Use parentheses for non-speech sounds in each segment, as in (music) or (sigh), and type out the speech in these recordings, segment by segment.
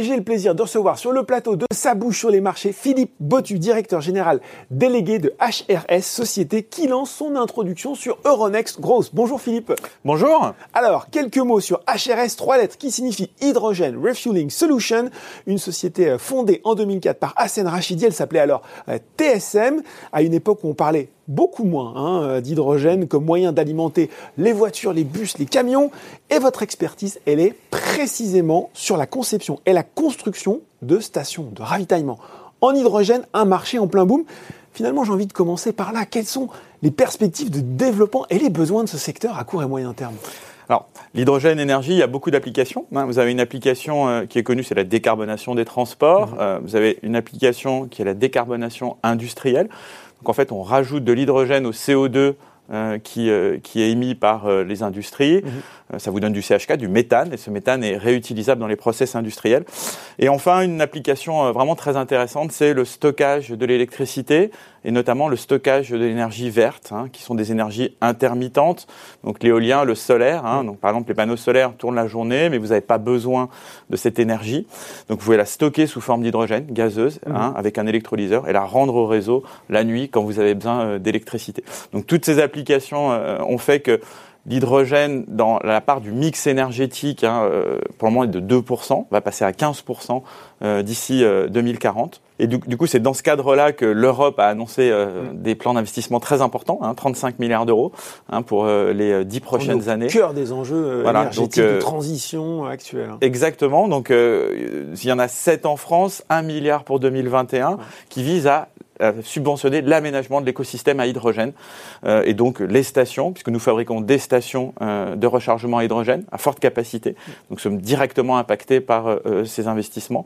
Et j'ai le plaisir de recevoir sur le plateau de Sa bouche sur les marchés Philippe Botu, directeur général délégué de HRS, société qui lance son introduction sur Euronext Growth. Bonjour Philippe. Bonjour. Alors, quelques mots sur HRS, trois lettres qui signifient Hydrogen Refueling Solution, une société euh, fondée en 2004 par Hassan Rachidi, elle s'appelait alors euh, TSM, à une époque où on parlait beaucoup moins hein, euh, d'hydrogène comme moyen d'alimenter les voitures, les bus, les camions. Et votre expertise, elle est précisément sur la conception et la construction de stations de ravitaillement en hydrogène, un marché en plein boom. Finalement, j'ai envie de commencer par là. Quelles sont les perspectives de développement et les besoins de ce secteur à court et moyen terme? Alors, l'hydrogène énergie, il y a beaucoup d'applications. Hein. Vous avez une application euh, qui est connue, c'est la décarbonation des transports. Mmh. Euh, vous avez une application qui est la décarbonation industrielle. Donc en fait, on rajoute de l'hydrogène au CO2 euh, qui, euh, qui, est émis par euh, les industries. Mhm. ça vous donne du CH4, du méthane, et ce méthane est réutilisable dans les process industriels. Et enfin, une application vraiment très intéressante, c'est le stockage de l'électricité, et notamment le stockage de l'énergie verte, hein, qui sont des énergies intermittentes, donc l'éolien, le solaire. Hein, donc par exemple, les panneaux solaires tournent la journée, mais vous n'avez pas besoin de cette énergie. Donc vous pouvez la stocker sous forme d'hydrogène gazeuse, mhm. hein, avec un électrolyseur, et la rendre au réseau la nuit quand vous avez besoin d'électricité. Donc toutes ces applications euh, ont fait que l'hydrogène, dans la part du mix énergétique, hein, euh, pour le moment est de 2%, va passer à 15% euh, d'ici 2040. Et du, coup, c'est dans ce cadre-là que l'Europe a annoncé mm. des plans d'investissement très importants, hein, 35 milliards d'euros hein, pour les 10 prochaines années. Cœur des enjeux énergétiques de transition actuelle. Exactement. Donc, il y en a 7 en France, 1 milliard pour 2021, qui vise à subventionner l'aménagement de l'écosystème à hydrogène euh, et donc les stations, puisque nous fabriquons des stations euh, de rechargement à hydrogène à forte capacité, donc sommes directement impactés par euh, ces investissements.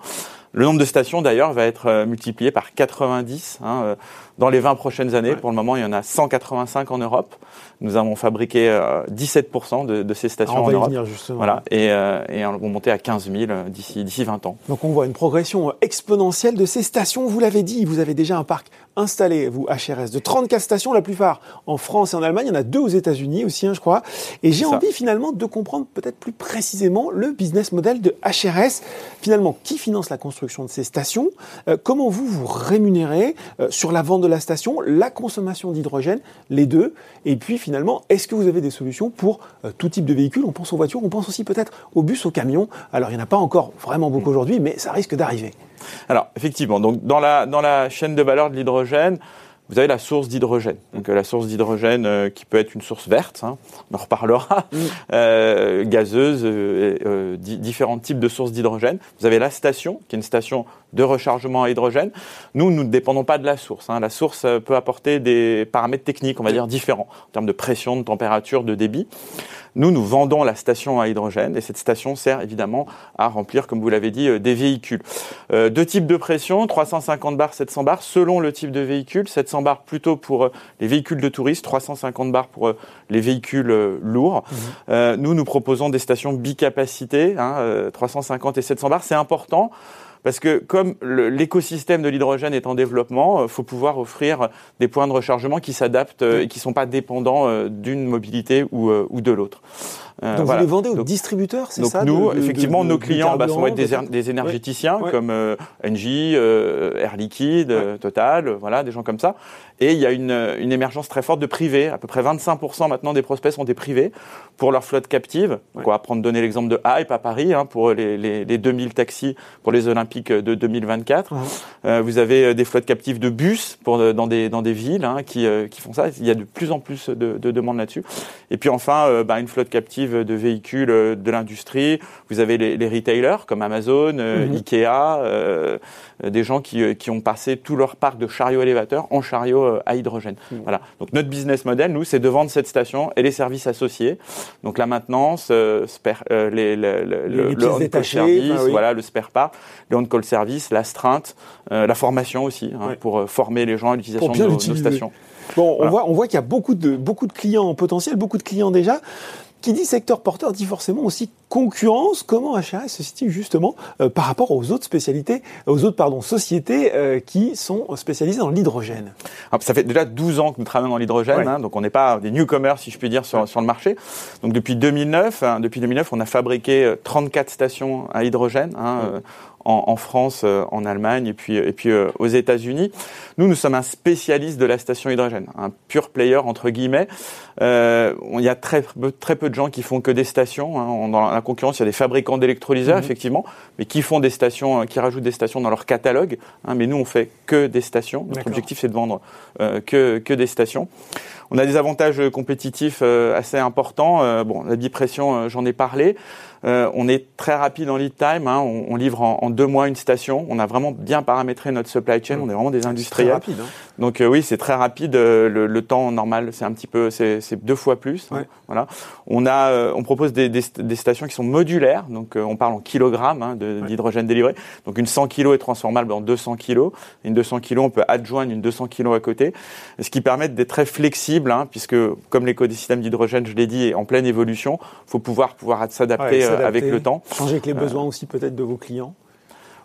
Le nombre de stations d'ailleurs va être multiplié par 90 hein, dans les 20 prochaines années. Pour le moment, il y en a 185 en Europe. Nous avons fabriqué 17% de, de, ces stations en Europe. Venir justement. Voilà, et, et on va monter à 15 000 d'ici d'ici 20 ans. Donc on voit une progression exponentielle de ces stations. Vous l'avez dit, vous avez déjà un parc installé, vous HRS, de 34 stations, la plupart en France et en Allemagne. Il y en a deux aux États-Unis aussi, hein, je crois. Et j'ai envie finalement de comprendre peut-être plus précisément le business model de HRS. Finalement, qui finance la construction de ces stations? Euh, Comment vous vous rémunérez euh, sur la vente de la station, la consommation d'hydrogène, les deux? Et puis finalement, est-ce que vous avez des solutions pour euh, tout type de véhicule On pense aux voitures, on pense aussi peut-être aux bus, aux camions. Alors il n'y en a pas encore vraiment beaucoup aujourd'hui, mais ça risque d'arriver. Alors effectivement, donc dans la, dans la chaîne de valeur de l'hydrogène, vous avez la source d'hydrogène. Donc la source d'hydrogène euh, qui peut être une source verte, hein, on en reparlera, mm. (laughs) euh, gazeuse, euh, différents types de sources d'hydrogène. Vous avez la station, qui est une station de rechargement à hydrogène. Nous, nous ne dépendons pas de la source. Hein. La source peut apporter des paramètres techniques, on va dire, différents, en termes de pression, de température, de débit. Nous, nous vendons la station à hydrogène et cette station sert évidemment à remplir, comme vous l'avez dit, euh, des véhicules. Euh, deux types de pression, 350 bars, 700 bars, selon le type de véhicule. 700 bars plutôt pour euh, les véhicules de touristes, 350 bars pour les véhicules lourds. Mmh. nous, nous proposons des stations bicapacité, hein, 350 et 700 bars. C'est important parce que comme l'écosystème de l'hydrogène est en développement, il euh, faut pouvoir offrir des points de rechargement qui s'adaptent euh, et qui ne sont pas dépendants euh, d'une mobilité ou, ou de l'autre. Euh, donc vous les vendez aux distributeurs, c'est ça nous, effectivement, nos clients bah, sont être des, des énergéticiens comme euh, Engie, euh, Air Liquide, Total, voilà, des gens comme ça. Et il y a une, une émergence très forte de privés. À peu près 25% maintenant des prospects sont des privés pour leur flotte captive. Donc on va prendre donner l'exemple de Hype à Paris hein, pour les, les, les, 2000 taxis pour les Olympiques de 2024. vous avez des flottes captives de bus pour dans des dans des villes hein, qui qui font ça. Il y a de plus en plus de, de demandes là-dessus. Et puis enfin, bah, une flotte captive de véhicules euh, de l'industrie. Vous avez les, retailers comme Amazon, euh, mhm. Ikea, euh, des gens qui, qui, ont passé tout leur parc de chariots élévateurs en chariots à hydrogène. Voilà. Donc notre business model, nous, c'est de vendre cette station et les services associés. Donc la maintenance, spare, les, le, le on-call service, voilà, le spare part, le on-call service, l'astreinte, la formation aussi, hein, pour former les gens à l'utilisation de nos, stations. Bon, on voit, on voit qu'il y a beaucoup de, beaucoup de clients potentiels, beaucoup de clients déjà. Qui dit secteur porteur dit forcément aussi concurrence. Comment HRS se situe justement euh, par rapport aux autres spécialités, aux autres pardon, sociétés euh, qui sont spécialisées dans l'hydrogène? Ça fait déjà 12 ans que nous travaillons dans l'hydrogène, hein, donc on n'est pas des newcomers si je puis dire sur, sur le marché. Donc depuis 2009, hein, depuis 2009, on a fabriqué 34 stations à hydrogène. Hein, en, France, euh, en Allemagne et puis, et puis euh, aux États-Unis. Nous, nous sommes un spécialiste de la station hydrogène, un pur player entre guillemets. Euh, il y a très, très peu de gens qui font que des stations. Hein. Dans la concurrence, il y a des fabricants d'électrolyseurs, mhm. effectivement, mais qui font des stations, qui rajoutent des stations dans leur catalogue. Hein. mais nous, on fait que des stations. Notre objectif, c'est de vendre que, que des stations. On a des avantages compétitifs assez importants. bon, la bipression, j'en ai parlé. Euh, on est très rapide en lead time. Hein. on, livre en, deux mois une station. On a vraiment bien paramétré notre supply chain. On est vraiment des industriels. Très rapide. Hein. Donc euh, oui, c'est très rapide. Euh, le, temps normal, c'est un petit peu, c'est deux fois plus. Hein. Voilà. On a, on propose des, stations qui sont modulaires. Donc on parle en kilogrammes d'hydrogène délivré. Donc une 100 kg est transformable en 200 kg. Une 200 kg, on peut adjoindre une 200 kg à côté, ce qui permet d'être très flexible, puisque comme l'écosystème d'hydrogène, je l'ai dit, est en pleine évolution, faut pouvoir pouvoir s'adapter avec le temps. Changer avec les besoins aussi peut-être de vos clients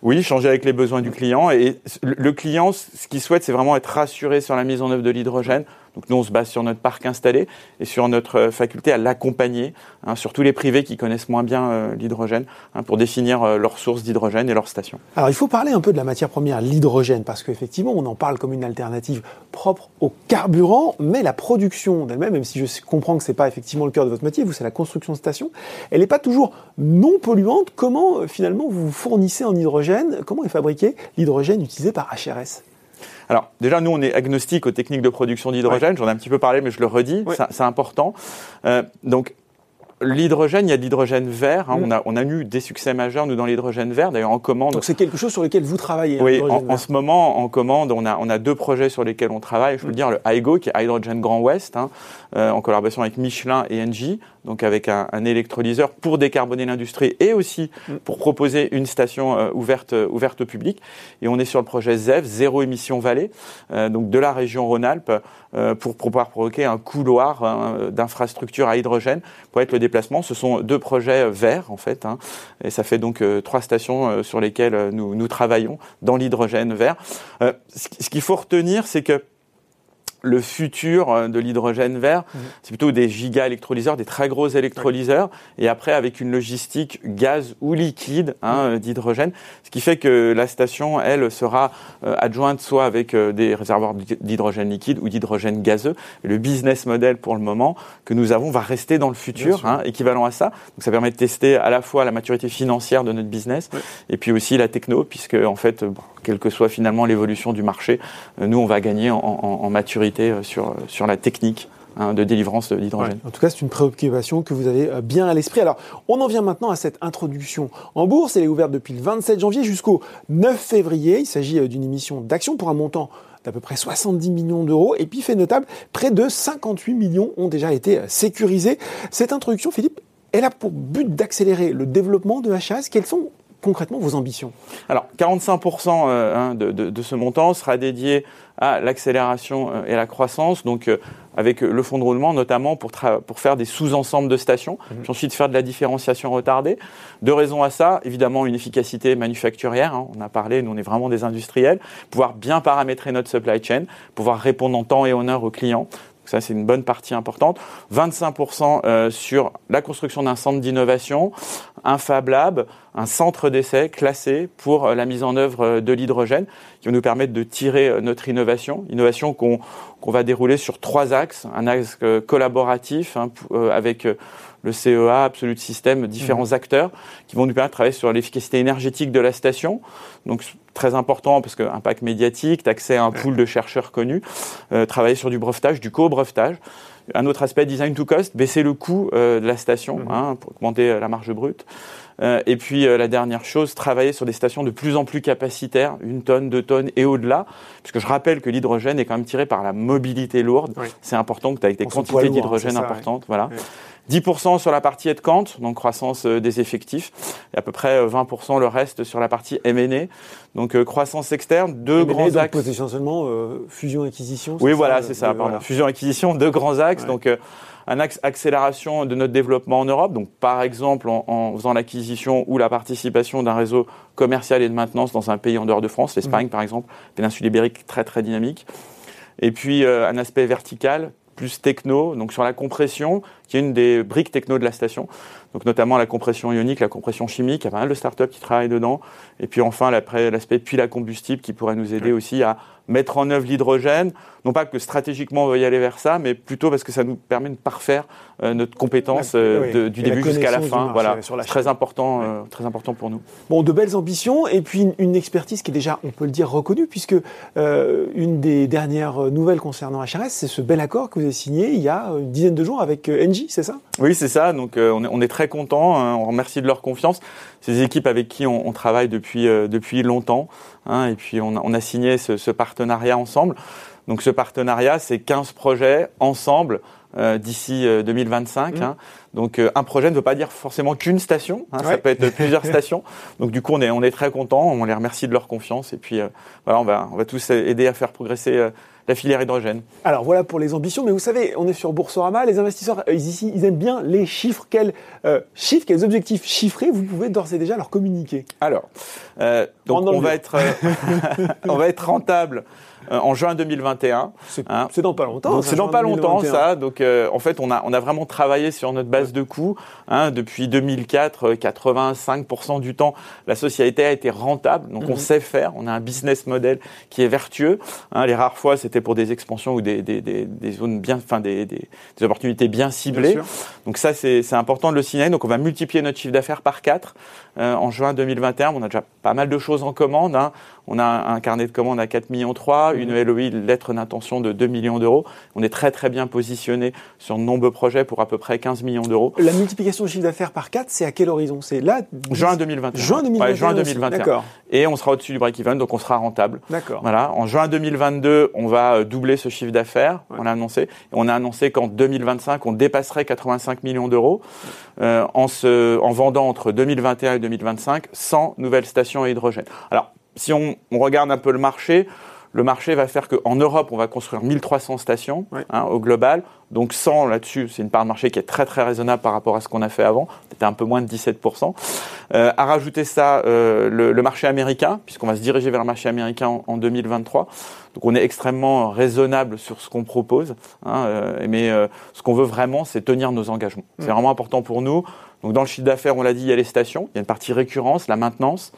oui, changer avec les besoins du client. Et le client, ce qu'il souhaite, c'est vraiment être rassuré sur la mise en œuvre de l'hydrogène. Donc nous, on se base sur notre parc installé et sur notre euh, faculté à l'accompagner, hein, sur tous les privés qui connaissent moins bien euh, l'hydrogène, hein, pour définir euh, leurs sources d'hydrogène et leurs stations. Alors il faut parler un peu de la matière première, l'hydrogène, parce qu'effectivement, on en parle comme une alternative propre au carburant, mais la production d'elle-même, même si je comprends que ce n'est pas effectivement le cœur de votre métier, vous c'est la construction de stations, elle n'est pas toujours non polluante. Comment finalement vous fournissez en hydrogène? Comment est fabriqué l'hydrogène utilisé par HRS alors déjà, nous, on est agnostique aux techniques de production d'hydrogène. J'en ai un petit peu parlé, mais je le redis, c'est important. Euh, donc L'hydrogène, il y a de l'hydrogène vert. Hein. Mm. On, a, on a eu des succès majeurs, nous, dans l'hydrogène vert, d'ailleurs en commande. Donc c'est quelque chose sur lequel vous travaillez Oui, en, ce moment, en commande, on a, on a deux projets sur lesquels on travaille. Je peux mm. dire, le HIGO, qui est Hydrogen Grand Ouest, hein, euh, en collaboration avec Michelin et Engie, donc avec un, un électrolyseur pour décarboner l'industrie et aussi mm. pour proposer une station euh, ouverte, euh, ouverte au public. Et on est sur le projet ZEV, Zéro Émission Vallée, donc de la région Rhône-Alpes, pour pouvoir provoquer un couloir hein, d'infrastructure à hydrogène pour être le déplacement. Ce sont deux projets verts, en fait, hein, et ça fait donc trois stations sur lesquelles nous, nous travaillons dans l'hydrogène vert. ce qu'il faut retenir, c'est que le futur euh, de l'hydrogène vert, mhm. c'est plutôt des giga-électrolyseurs, des très gros électrolyseurs, et après avec une logistique gaz ou liquide hein, mhm. d'hydrogène, ce qui fait que la station, elle, sera euh, adjointe soit avec euh, des réservoirs d'hydrogène liquide ou d'hydrogène gazeux. le business model pour le moment que nous avons va rester dans le futur, hein, équivalent à ça. Donc ça permet de tester à la fois la maturité financière de notre business et puis aussi la techno, puisque en fait, quelle que soit finalement l'évolution du marché, nous on va gagner en, en maturité euh, sur, sur la technique hein, de délivrance d'hydrogène. en tout cas, c'est une préoccupation que vous avez euh, bien à l'esprit. Alors, on en vient maintenant à cette introduction en bourse. Elle est ouverte depuis le 27 janvier jusqu'au 9 février. Il s'agit euh, d'une émission d'action pour un montant d'à peu près 70 millions d'euros. Et puis, fait notable, près de 58 millions ont déjà été sécurisés. Cette introduction, Philippe, elle a pour but d'accélérer le développement de HAS. Quelles sont concrètement vos ambitions Alors, 45% hein, de, de, ce montant sera dédié à l'accélération euh, et à la croissance, donc euh, avec le fonds de roulement notamment pour, pour faire des sous-ensembles de stations, mhm. puis ensuite faire de la différenciation retardée. Deux raisons à ça, évidemment une efficacité manufacturière, hein, on a parlé, nous on est vraiment des industriels, pouvoir bien paramétrer notre supply chain, pouvoir répondre en temps et en heure aux clients. Ça, c'est une bonne partie importante. 25% euh, sur la construction d'un centre d'innovation, un Fab Lab, un centre d'essai classé pour euh, la mise en œuvre euh, de l'hydrogène, qui va nous permettre de tirer notre innovation. Innovation qu'on va dérouler sur trois axes. Un axe collaboratif hein, avec le CEA, Absolute System, différents mmh. acteurs qui vont nous permettre de travailler sur l'efficacité énergétique de la station. Donc très important parce que impact médiatique, accès à un pool de chercheurs connus, euh, travailler sur du brevetage, du co-brevetage. Un autre aspect, design to cost, baisser le coût euh, de la station mmh. hein, pour augmenter euh, la marge brute. et puis la dernière chose, travailler sur des stations de plus en plus capacitaires, une tonne, deux tonnes et au-delà, puisque je rappelle que l'hydrogène est quand même tiré par la mobilité lourde. C'est important que tu aies des quantités d'hydrogène importantes. Voilà. 10% sur la partie headcount, donc croissance des effectifs, et à peu près 20% le reste sur la partie M&A, donc croissance externe, deux grands axes. potentiellement fusion-acquisition. Oui, voilà, c'est ça, pardon. Fusion-acquisition, deux grands axes, donc un axe accélération de notre développement en Europe. Donc, par exemple, en, faisant l'acquisition ou la participation d'un réseau commercial et de maintenance dans un pays en dehors de France, l'Espagne, mmh. par exemple, péninsule ibérique très très dynamique. Et puis, euh, un aspect vertical, plus techno, donc sur la compression, qui est une des briques techno de la station. Donc notamment la compression ionique, la compression chimique, il y a pas mal de startups qui travaillent dedans. Et puis enfin l'aspect puis la combustible qui pourrait nous aider aussi à mettre en œuvre l'hydrogène, non pas que stratégiquement on veuille aller vers ça, mais plutôt parce que ça nous permet de parfaire euh, notre compétence euh, du début jusqu'à la fin. Voilà, c'est très important, euh, très important pour nous. Bon, de belles ambitions et puis une, expertise qui est déjà, on peut le dire, reconnue, puisque une des dernières nouvelles concernant HRS, c'est ce bel accord que vous avez signé il y a une dizaine de jours avec Engie, c'est ça? Oui, c'est ça. Donc on est, on, est, très content. Hein, on remercie de leur confiance. Ces équipes avec qui on, on travaille depuis depuis longtemps, hein, et puis on a, on a signé ce, ce partenariat ensemble. Donc ce partenariat, c'est 15 projets ensemble euh, d'ici 2025. Euh, mmh. Hein. Donc euh, un projet ne veut pas dire forcément qu'une station, hein, ça peut être (laughs) plusieurs stations. Donc du coup on est on est très content, on les remercie de leur confiance et puis voilà on va on va tous aider à faire progresser la filière hydrogène. Alors voilà pour les ambitions, mais vous savez, on est sur Boursorama, les investisseurs ici, ils aiment bien les chiffres. Quels chiffres, quels objectifs chiffrés vous pouvez d'ores et déjà leur communiquer Alors, donc on va être (laughs) on va être rentable euh, en juin 2021. Hein. C'est dans pas longtemps. C'est dans pas longtemps ça. Donc euh, en fait, on a on a vraiment travaillé sur notre base de coûts hein, depuis 2004. 85% euh, du temps, la société a été rentable. Donc on mhm. sait faire. On a un business model qui est vertueux. Hein, les rares fois, c'était pour des expansions ou des, des, des, des zones bien, enfin des, opportunités bien ciblées. donc ça, c'est important de le signaler. Donc on va multiplier notre chiffre d'affaires par 4 en juin 2021. On a déjà pas mal de choses en commande. Hein. On a un carnet de commandes à 4 millions 3, une LOI, lettre d'intention de 2 millions d'euros. On est très très bien positionné sur de nombreux projets pour à peu près 15 millions d'euros. La multiplication de chiffre d'affaires par 4, c'est à quel horizon? C'est là? Juin 2021. Juin 2021. juin 2021. D'accord. Et on sera au-dessus du break-even, donc on sera rentable. D'accord. Voilà. En juin 2022, on va euh, doubler ce chiffre d'affaires. On a annoncé. Et on a annoncé qu'en 2025, on dépasserait 85 millions d'euros euh, en, se, en vendant entre 2021 et 2025 100 nouvelles stations à hydrogène. Alors, si on, regarde un peu le marché, le marché va faire qu'en Europe, on va construire 1300 stations hein, au global. Donc 100 là-dessus, c'est une part de marché qui est très très raisonnable par rapport à ce qu'on a fait avant. C'était un peu moins de 17%. Euh, à rajouter ça, euh, le, marché américain, puisqu'on va se diriger vers le marché américain en, 2023. Donc on est extrêmement raisonnable sur ce qu'on propose. Hein, euh, mais euh, ce qu'on veut vraiment, c'est tenir nos engagements. C'est vraiment important pour nous. Donc dans le chiffre d'affaires, on l'a dit, il y a les stations, il y a une partie récurrence, la maintenance.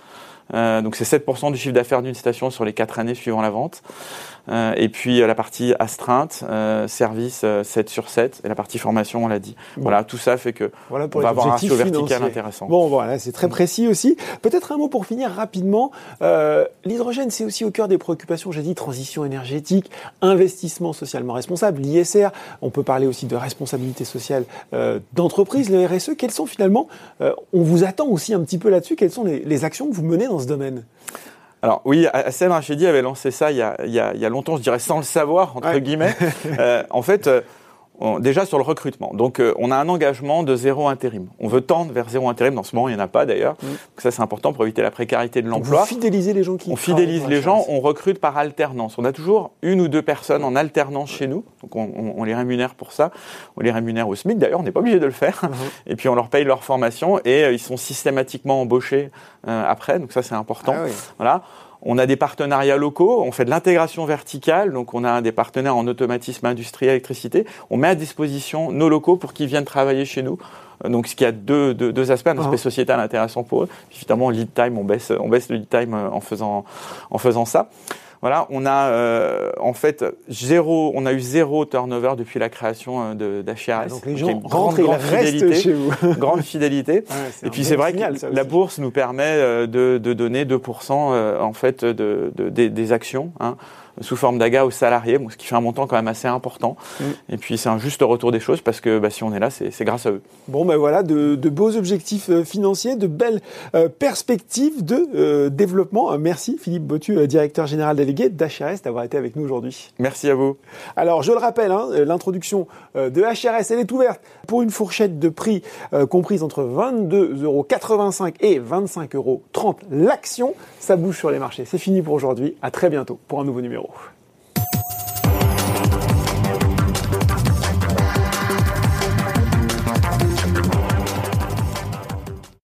Euh, donc c'est 7% du chiffre d'affaires d'une station sur les 4 années suivant la vente. Euh, et puis euh, la partie astreinte, euh, service 7 sur 7, et la partie formation, on l'a dit. Voilà, tout ça fait que voilà on va avoir un ratio vertical intéressant. Bon, voilà, c'est très précis aussi. Peut-être un mot pour finir rapidement. L'hydrogène, c'est aussi au cœur des préoccupations, j'ai dit, transition énergétique, investissement socialement responsable, l'ISR. On peut parler aussi de responsabilité sociale d'entreprise, le RSE. Quels sont finalement, on vous attend aussi un petit peu là-dessus, quelles sont les, les actions que vous menez dans ce domaine? Alors oui, Hassan Rachidi avait lancé ça il y, a, il, y a, il y a, longtemps, je dirais sans le savoir, entre guillemets. (laughs) euh, en fait, euh, déjà sur le recrutement. Donc euh, on a un engagement de zéro intérim. On veut tendre vers zéro intérim. Dans ce moment, il n'y en a pas d'ailleurs. Mm. Donc ça c'est important pour éviter la précarité de l'emploi. On fidéliser les gens qui On fidélise les gens, on recrute par alternance. On a toujours une ou deux personnes en alternance chez nous. Donc on, on, on les rémunère pour ça. On les rémunère au SMIC d'ailleurs, on n'est pas obligé de le faire. Mm-hmm. (laughs) Et puis on leur paye leur formation et euh, ils sont systématiquement embauchés après. Donc ça c'est important. Ah voilà. On a des partenariats locaux, on fait de l'intégration verticale, donc on a des partenaires en automatisme industriel, électricité. On met à disposition nos locaux pour qu'ils viennent travailler chez nous. Donc, ce qui a deux, deux, deux aspects, un aspect sociétal intéressant pour eux. Évidemment, lead time, on baisse, on baisse le lead time en faisant, en faisant ça. Voilà, on a euh, en fait zéro, on a eu zéro turnover depuis la création euh, de d'HRS. Ah, donc les gens grande, grande fidélité, chez vous. (laughs) grande fidélité. et puis c'est vrai que la bourse nous permet euh, de, de donner 2% en fait de, de des, des, actions. Hein. Sous forme d'AGA aux salariés, ce qui fait un montant quand même assez important. Mm. Et puis c'est un juste retour des choses parce que bah, si on est là, c'est grâce à eux. Bon, ben voilà, de, beaux objectifs euh, financiers, de belles euh, perspectives de euh, développement. Merci Philippe Botu, directeur général délégué d'HRS, d'avoir été avec nous aujourd'hui. Merci à vous. Alors je le rappelle, hein, l'introduction de HRS, elle est ouverte pour une fourchette de prix comprise entre 22,85 euros et 25,30 euros l'action. Ça bouge sur les marchés. C'est fini pour aujourd'hui. À très bientôt pour un nouveau numéro. dialoog.